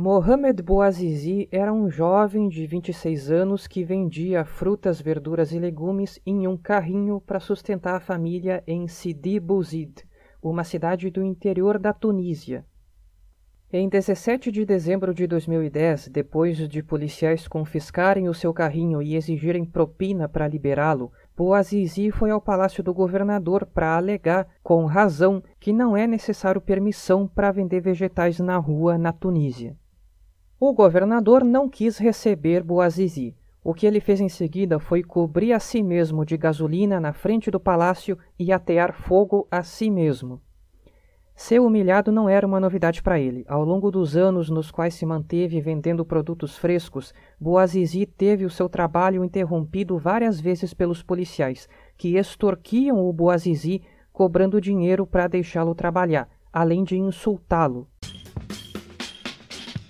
Mohamed Bouazizi era um jovem de 26 anos que vendia frutas, verduras e legumes em um carrinho para sustentar a família em Sidi Bouzid, uma cidade do interior da Tunísia. Em 17 de dezembro de 2010, depois de policiais confiscarem o seu carrinho e exigirem propina para liberá-lo, Bouazizi foi ao palácio do governador para alegar, com razão, que não é necessário permissão para vender vegetais na rua na Tunísia. O governador não quis receber Boazizi. O que ele fez em seguida foi cobrir a si mesmo de gasolina na frente do palácio e atear fogo a si mesmo. Ser humilhado não era uma novidade para ele. Ao longo dos anos nos quais se manteve vendendo produtos frescos, Boazizi teve o seu trabalho interrompido várias vezes pelos policiais, que extorquiam o Boazizi cobrando dinheiro para deixá-lo trabalhar, além de insultá-lo.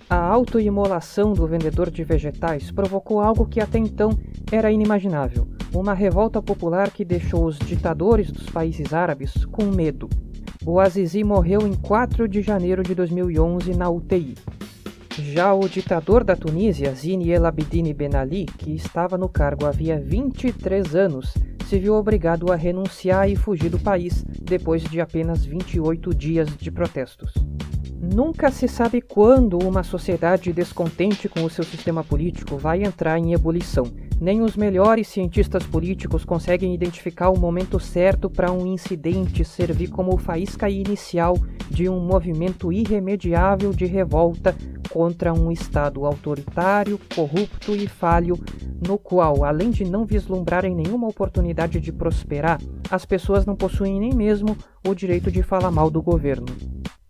A autoimolação do vendedor de vegetais provocou algo que até então era inimaginável: uma revolta popular que deixou os ditadores dos países árabes com medo. O Azizi morreu em 4 de janeiro de 2011 na UTI. Já o ditador da Tunísia, Zine El Abidine Ben Ali, que estava no cargo havia 23 anos, se viu obrigado a renunciar e fugir do país depois de apenas 28 dias de protestos. Nunca se sabe quando uma sociedade descontente com o seu sistema político vai entrar em ebulição. Nem os melhores cientistas políticos conseguem identificar o momento certo para um incidente servir como faísca inicial de um movimento irremediável de revolta contra um Estado autoritário, corrupto e falho, no qual, além de não vislumbrarem nenhuma oportunidade de prosperar, as pessoas não possuem nem mesmo o direito de falar mal do governo.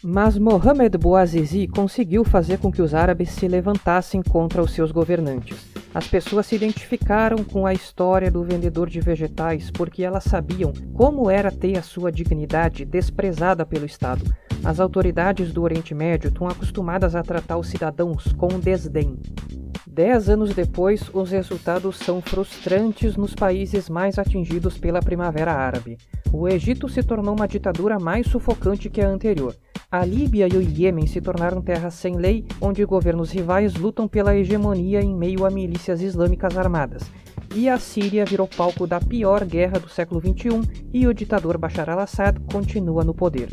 Mas Mohamed Bouazizi conseguiu fazer com que os árabes se levantassem contra os seus governantes. As pessoas se identificaram com a história do vendedor de vegetais porque elas sabiam como era ter a sua dignidade desprezada pelo Estado. As autoridades do Oriente Médio estão acostumadas a tratar os cidadãos com desdém. Dez anos depois, os resultados são frustrantes nos países mais atingidos pela Primavera Árabe. O Egito se tornou uma ditadura mais sufocante que a anterior. A Líbia e o Iêmen se tornaram terras sem lei, onde governos rivais lutam pela hegemonia em meio a milícias islâmicas armadas. E a Síria virou palco da pior guerra do século XXI e o ditador Bashar al-Assad continua no poder.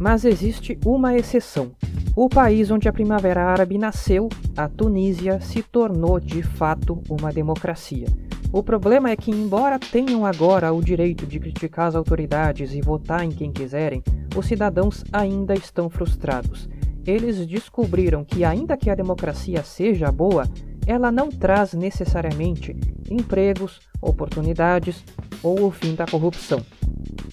Mas existe uma exceção. O país onde a Primavera Árabe nasceu, a Tunísia, se tornou de fato uma democracia. O problema é que, embora tenham agora o direito de criticar as autoridades e votar em quem quiserem, os cidadãos ainda estão frustrados. Eles descobriram que, ainda que a democracia seja boa, ela não traz necessariamente empregos, oportunidades ou o fim da corrupção.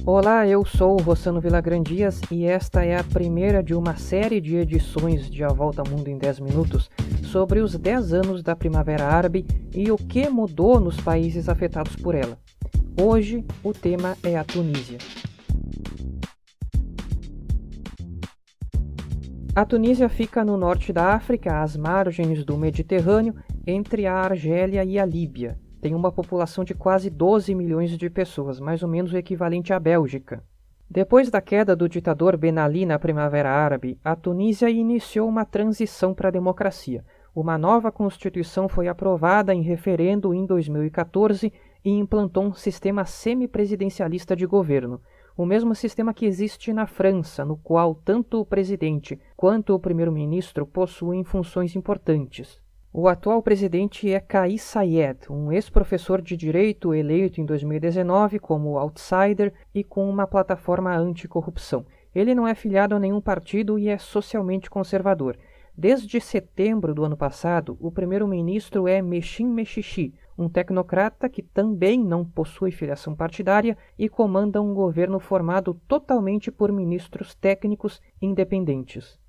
Olá, eu sou o Rossano Vilagrandias e esta é a primeira de uma série de edições de A Volta ao Mundo em 10 Minutos sobre os 10 anos da Primavera Árabe e o que mudou nos países afetados por ela. Hoje o tema é a Tunísia. A Tunísia fica no norte da África, às margens do Mediterrâneo, entre a Argélia e a Líbia tem uma população de quase 12 milhões de pessoas, mais ou menos o equivalente à Bélgica. Depois da queda do ditador Ben Ali na Primavera Árabe, a Tunísia iniciou uma transição para a democracia. Uma nova constituição foi aprovada em referendo em 2014 e implantou um sistema semipresidencialista de governo, o mesmo sistema que existe na França, no qual tanto o presidente quanto o primeiro-ministro possuem funções importantes. O atual presidente é Kais Sayed, um ex-professor de direito eleito em 2019 como outsider e com uma plataforma anticorrupção. Ele não é filiado a nenhum partido e é socialmente conservador. Desde setembro do ano passado, o primeiro-ministro é Mechin Mechichi, um tecnocrata que também não possui filiação partidária e comanda um governo formado totalmente por ministros técnicos independentes.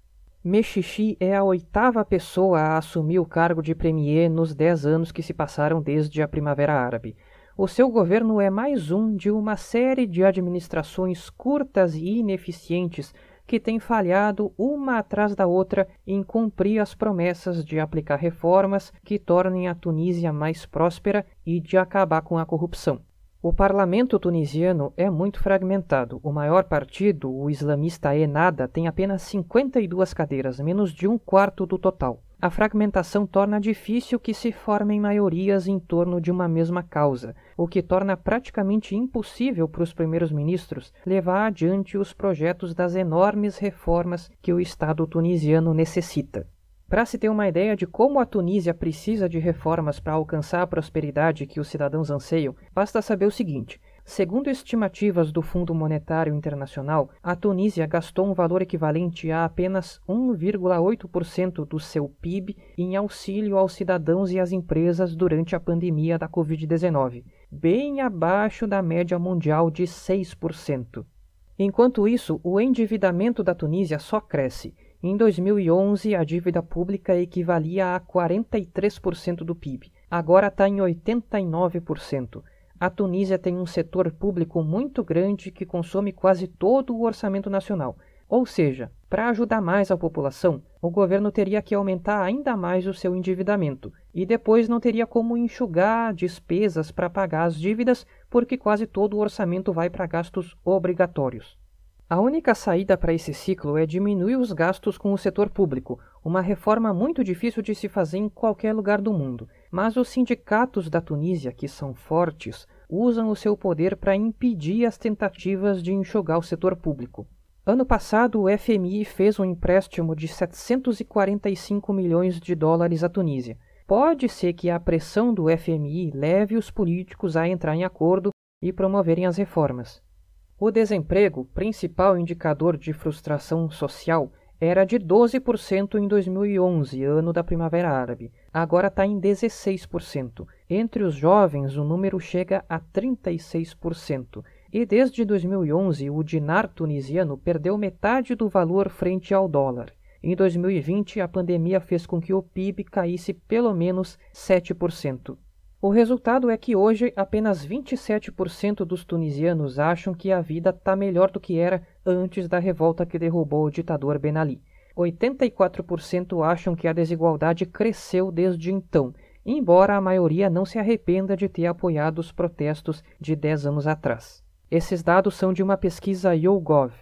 Mexixi é a oitava pessoa a assumir o cargo de premier nos dez anos que se passaram desde a Primavera Árabe. O seu governo é mais um de uma série de administrações curtas e ineficientes que têm falhado uma atrás da outra em cumprir as promessas de aplicar reformas que tornem a Tunísia mais próspera e de acabar com a corrupção. O parlamento tunisiano é muito fragmentado. O maior partido, o islamista Ennahda, tem apenas 52 cadeiras, menos de um quarto do total. A fragmentação torna difícil que se formem maiorias em torno de uma mesma causa, o que torna praticamente impossível para os primeiros ministros levar adiante os projetos das enormes reformas que o Estado tunisiano necessita. Para se ter uma ideia de como a Tunísia precisa de reformas para alcançar a prosperidade que os cidadãos anseiam, basta saber o seguinte: segundo estimativas do Fundo Monetário Internacional, a Tunísia gastou um valor equivalente a apenas 1,8% do seu PIB em auxílio aos cidadãos e às empresas durante a pandemia da Covid-19, bem abaixo da média mundial de 6%. Enquanto isso, o endividamento da Tunísia só cresce em 2011, a dívida pública equivalia a 43% do PIB. Agora está em 89%. A Tunísia tem um setor público muito grande que consome quase todo o orçamento nacional. Ou seja, para ajudar mais a população, o governo teria que aumentar ainda mais o seu endividamento e depois não teria como enxugar despesas para pagar as dívidas, porque quase todo o orçamento vai para gastos obrigatórios. A única saída para esse ciclo é diminuir os gastos com o setor público, uma reforma muito difícil de se fazer em qualquer lugar do mundo. Mas os sindicatos da Tunísia, que são fortes, usam o seu poder para impedir as tentativas de enxugar o setor público. Ano passado, o FMI fez um empréstimo de 745 milhões de dólares à Tunísia. Pode ser que a pressão do FMI leve os políticos a entrar em acordo e promoverem as reformas. O desemprego, principal indicador de frustração social, era de 12% em 2011, ano da Primavera Árabe. Agora está em 16%. Entre os jovens, o número chega a 36%. E desde 2011, o dinar tunisiano perdeu metade do valor frente ao dólar. Em 2020, a pandemia fez com que o PIB caísse pelo menos 7%. O resultado é que hoje apenas 27% dos tunisianos acham que a vida está melhor do que era antes da revolta que derrubou o ditador Ben Ali. 84% acham que a desigualdade cresceu desde então, embora a maioria não se arrependa de ter apoiado os protestos de 10 anos atrás. Esses dados são de uma pesquisa YouGov.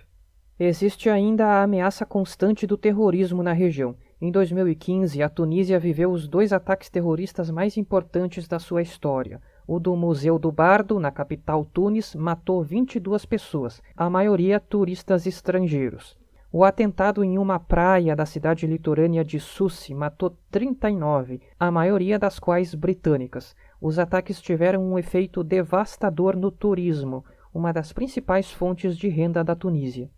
Existe ainda a ameaça constante do terrorismo na região em 2015, a Tunísia viveu os dois ataques terroristas mais importantes da sua história. O do Museu do Bardo, na capital Tunis, matou 22 pessoas, a maioria turistas estrangeiros. O atentado em uma praia da cidade litorânea de Sussi matou 39, a maioria das quais britânicas. Os ataques tiveram um efeito devastador no turismo, uma das principais fontes de renda da Tunísia.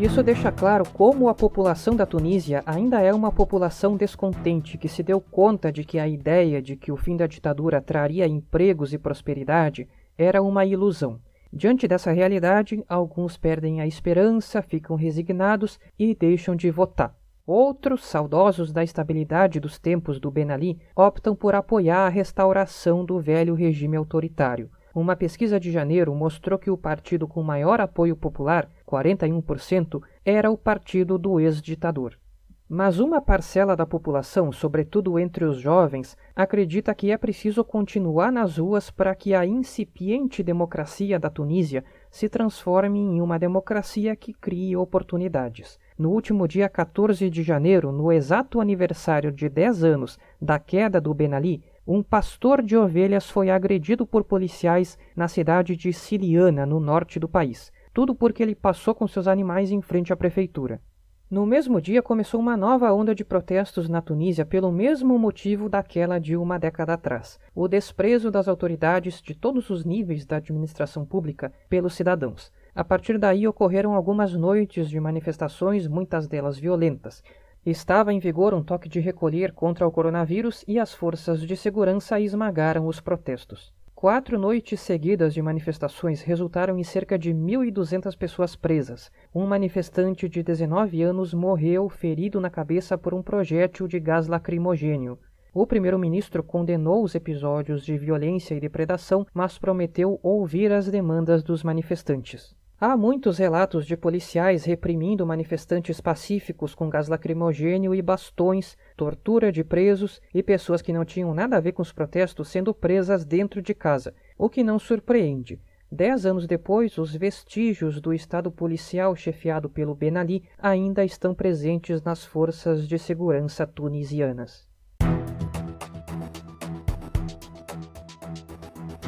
Isso deixa claro como a população da Tunísia ainda é uma população descontente que se deu conta de que a ideia de que o fim da ditadura traria empregos e prosperidade era uma ilusão. Diante dessa realidade, alguns perdem a esperança, ficam resignados e deixam de votar. Outros, saudosos da estabilidade dos tempos do Ben Ali, optam por apoiar a restauração do velho regime autoritário. Uma pesquisa de janeiro mostrou que o partido com maior apoio popular, 41%, era o partido do ex-ditador. Mas uma parcela da população, sobretudo entre os jovens, acredita que é preciso continuar nas ruas para que a incipiente democracia da Tunísia se transforme em uma democracia que crie oportunidades. No último dia 14 de janeiro, no exato aniversário de 10 anos da queda do Ben Ali, um pastor de ovelhas foi agredido por policiais na cidade de Siliana, no norte do país. Tudo porque ele passou com seus animais em frente à prefeitura. No mesmo dia começou uma nova onda de protestos na Tunísia pelo mesmo motivo daquela de uma década atrás: o desprezo das autoridades de todos os níveis da administração pública pelos cidadãos. A partir daí ocorreram algumas noites de manifestações, muitas delas violentas. Estava em vigor um toque de recolher contra o coronavírus e as forças de segurança esmagaram os protestos. Quatro noites seguidas de manifestações resultaram em cerca de 1.200 pessoas presas. Um manifestante de 19 anos morreu ferido na cabeça por um projétil de gás lacrimogênio. O primeiro-ministro condenou os episódios de violência e depredação, mas prometeu ouvir as demandas dos manifestantes. Há muitos relatos de policiais reprimindo manifestantes pacíficos com gás lacrimogênio e bastões, tortura de presos e pessoas que não tinham nada a ver com os protestos sendo presas dentro de casa, o que não surpreende. Dez anos depois, os vestígios do Estado policial chefiado pelo Ben Ali ainda estão presentes nas forças de segurança tunisianas.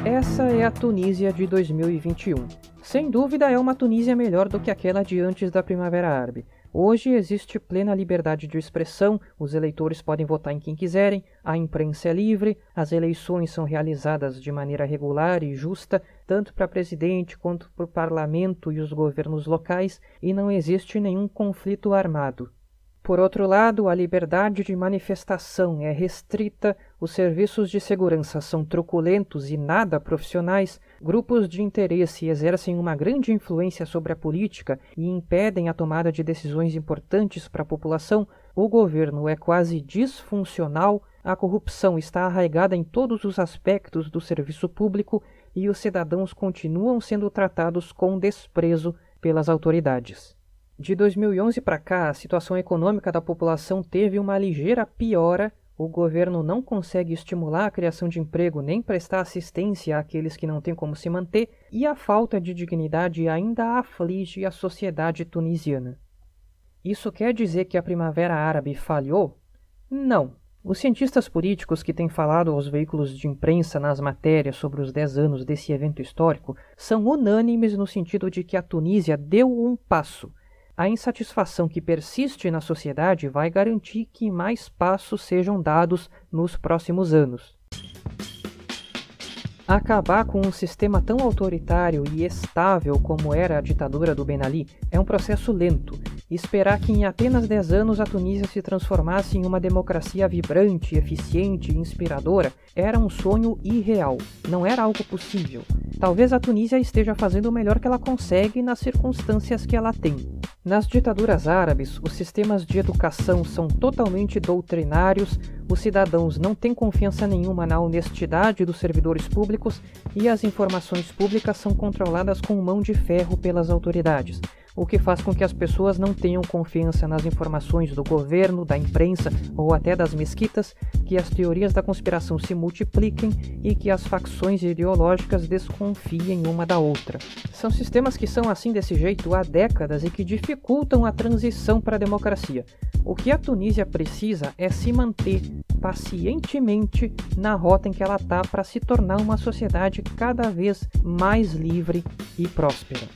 Essa é a Tunísia de 2021. Sem dúvida é uma Tunísia melhor do que aquela de antes da Primavera Árabe. Hoje existe plena liberdade de expressão, os eleitores podem votar em quem quiserem, a imprensa é livre, as eleições são realizadas de maneira regular e justa, tanto para presidente quanto para o parlamento e os governos locais, e não existe nenhum conflito armado. Por outro lado, a liberdade de manifestação é restrita, os serviços de segurança são truculentos e nada profissionais, grupos de interesse exercem uma grande influência sobre a política e impedem a tomada de decisões importantes para a população, o governo é quase disfuncional, a corrupção está arraigada em todos os aspectos do serviço público e os cidadãos continuam sendo tratados com desprezo pelas autoridades. De 2011 para cá, a situação econômica da população teve uma ligeira piora. O governo não consegue estimular a criação de emprego nem prestar assistência àqueles que não têm como se manter, e a falta de dignidade ainda aflige a sociedade tunisiana. Isso quer dizer que a Primavera Árabe falhou? Não. Os cientistas políticos que têm falado aos veículos de imprensa nas matérias sobre os 10 anos desse evento histórico são unânimes no sentido de que a Tunísia deu um passo a insatisfação que persiste na sociedade vai garantir que mais passos sejam dados nos próximos anos. Acabar com um sistema tão autoritário e estável como era a ditadura do Ben Ali é um processo lento. Esperar que em apenas 10 anos a Tunísia se transformasse em uma democracia vibrante, eficiente e inspiradora era um sonho irreal, não era algo possível. Talvez a Tunísia esteja fazendo o melhor que ela consegue nas circunstâncias que ela tem. Nas ditaduras árabes, os sistemas de educação são totalmente doutrinários, os cidadãos não têm confiança nenhuma na honestidade dos servidores públicos e as informações públicas são controladas com mão de ferro pelas autoridades o que faz com que as pessoas não tenham confiança nas informações do governo, da imprensa ou até das mesquitas, que as teorias da conspiração se multipliquem e que as facções ideológicas desconfiem uma da outra. São sistemas que são assim desse jeito há décadas e que dificultam a transição para a democracia. O que a Tunísia precisa é se manter pacientemente na rota em que ela está para se tornar uma sociedade cada vez mais livre e próspera.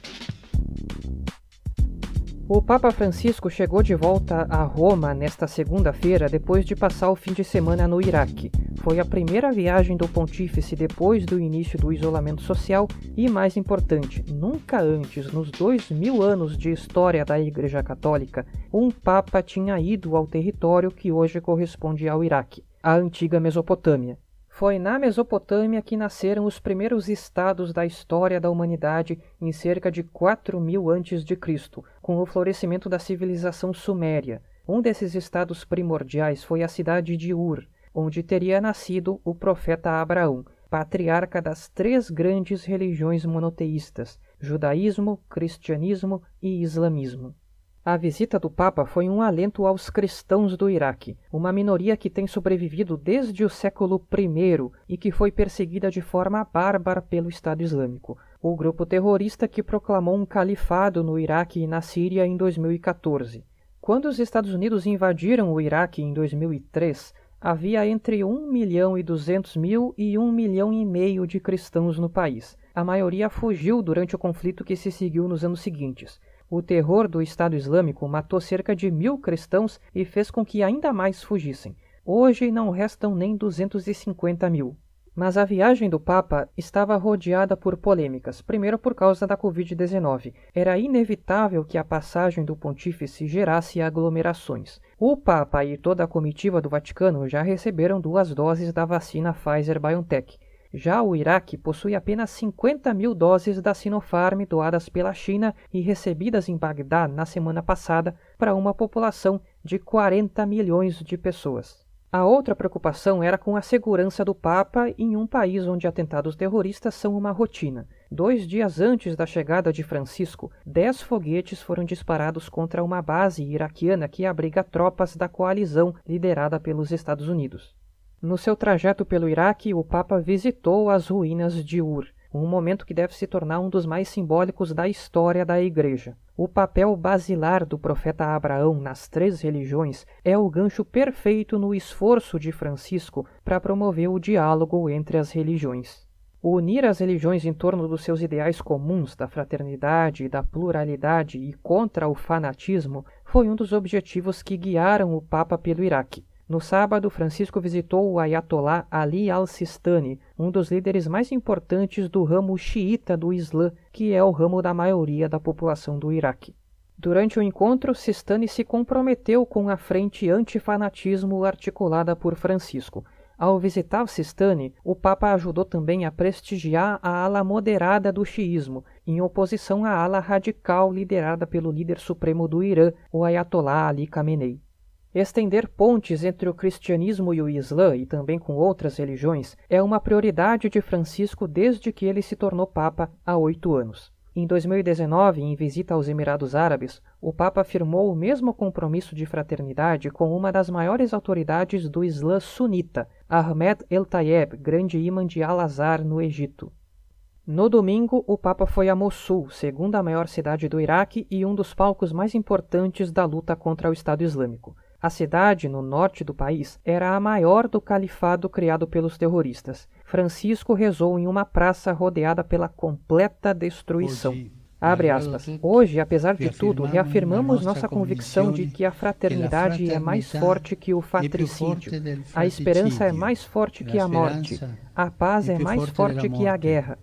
O Papa Francisco chegou de volta a Roma nesta segunda-feira depois de passar o fim de semana no Iraque. Foi a primeira viagem do pontífice depois do início do isolamento social e, mais importante, nunca antes, nos dois mil anos de história da Igreja Católica, um Papa tinha ido ao território que hoje corresponde ao Iraque, a antiga Mesopotâmia. Foi na Mesopotâmia que nasceram os primeiros estados da história da humanidade em cerca de 4000 a.C., com o florescimento da civilização suméria. Um desses estados primordiais foi a cidade de Ur, onde teria nascido o profeta Abraão, patriarca das três grandes religiões monoteístas: judaísmo, cristianismo e islamismo. A visita do Papa foi um alento aos cristãos do Iraque, uma minoria que tem sobrevivido desde o século I e que foi perseguida de forma bárbara pelo Estado Islâmico, o grupo terrorista que proclamou um califado no Iraque e na Síria em 2014. Quando os Estados Unidos invadiram o Iraque em 2003, havia entre 1 milhão e 200 mil e 1 milhão e meio de cristãos no país. A maioria fugiu durante o conflito que se seguiu nos anos seguintes. O terror do Estado Islâmico matou cerca de mil cristãos e fez com que ainda mais fugissem. Hoje não restam nem 250 mil. Mas a viagem do Papa estava rodeada por polêmicas, primeiro por causa da Covid-19. Era inevitável que a passagem do pontífice gerasse aglomerações. O Papa e toda a comitiva do Vaticano já receberam duas doses da vacina Pfizer-BioNTech. Já o Iraque possui apenas 50 mil doses da Sinopharm doadas pela China e recebidas em Bagdá na semana passada para uma população de 40 milhões de pessoas. A outra preocupação era com a segurança do Papa em um país onde atentados terroristas são uma rotina. dois dias antes da chegada de Francisco, dez foguetes foram disparados contra uma base iraquiana que abriga tropas da coalizão liderada pelos Estados Unidos. No seu trajeto pelo Iraque, o Papa visitou as ruínas de Ur, um momento que deve se tornar um dos mais simbólicos da história da Igreja. O papel basilar do profeta Abraão nas três religiões é o gancho perfeito no esforço de Francisco para promover o diálogo entre as religiões. Unir as religiões em torno dos seus ideais comuns da fraternidade da pluralidade e contra o fanatismo foi um dos objetivos que guiaram o Papa pelo Iraque. No sábado, Francisco visitou o Ayatollah Ali al-Sistani, um dos líderes mais importantes do ramo xiita do Islã, que é o ramo da maioria da população do Iraque. Durante o encontro, Sistani se comprometeu com a frente antifanatismo articulada por Francisco. Ao visitar Sistani, o Papa ajudou também a prestigiar a ala moderada do xiismo, em oposição à ala radical liderada pelo líder supremo do Irã, o Ayatollah Ali Khamenei. Estender pontes entre o cristianismo e o islã, e também com outras religiões, é uma prioridade de Francisco desde que ele se tornou Papa há oito anos. Em 2019, em visita aos Emirados Árabes, o Papa afirmou o mesmo compromisso de fraternidade com uma das maiores autoridades do Islã sunita, Ahmed El-Tayeb, grande imã de Al-Azhar, no Egito. No domingo, o Papa foi a Mossul, segunda maior cidade do Iraque e um dos palcos mais importantes da luta contra o Estado Islâmico. A cidade, no norte do país, era a maior do califado criado pelos terroristas. Francisco rezou em uma praça rodeada pela completa destruição. Abre aspas. Hoje, apesar de tudo, reafirmamos nossa convicção de que a fraternidade é mais forte que o fatricídio. A esperança é mais forte que a morte. A paz é mais forte que a guerra.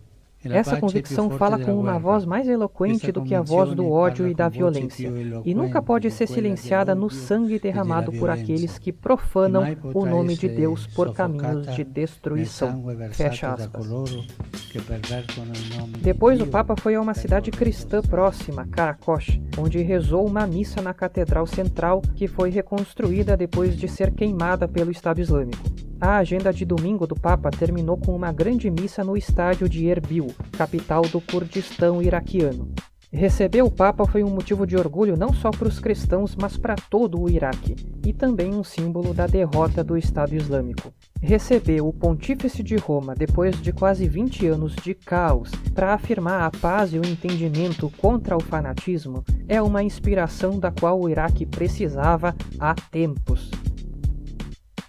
Essa convicção fala com uma voz mais eloquente do que a voz do ódio e da violência, e nunca pode ser silenciada no sangue derramado por aqueles que profanam o nome de Deus por caminhos de destruição. Fecha aspas. Depois o Papa foi a uma cidade cristã próxima, Karakosh, onde rezou uma missa na Catedral Central que foi reconstruída depois de ser queimada pelo Estado Islâmico. A agenda de domingo do Papa terminou com uma grande missa no estádio de Erbil, capital do Kurdistão iraquiano. Receber o Papa foi um motivo de orgulho não só para os cristãos, mas para todo o Iraque, e também um símbolo da derrota do Estado Islâmico. Receber o Pontífice de Roma depois de quase 20 anos de caos para afirmar a paz e o entendimento contra o fanatismo é uma inspiração da qual o Iraque precisava há tempos.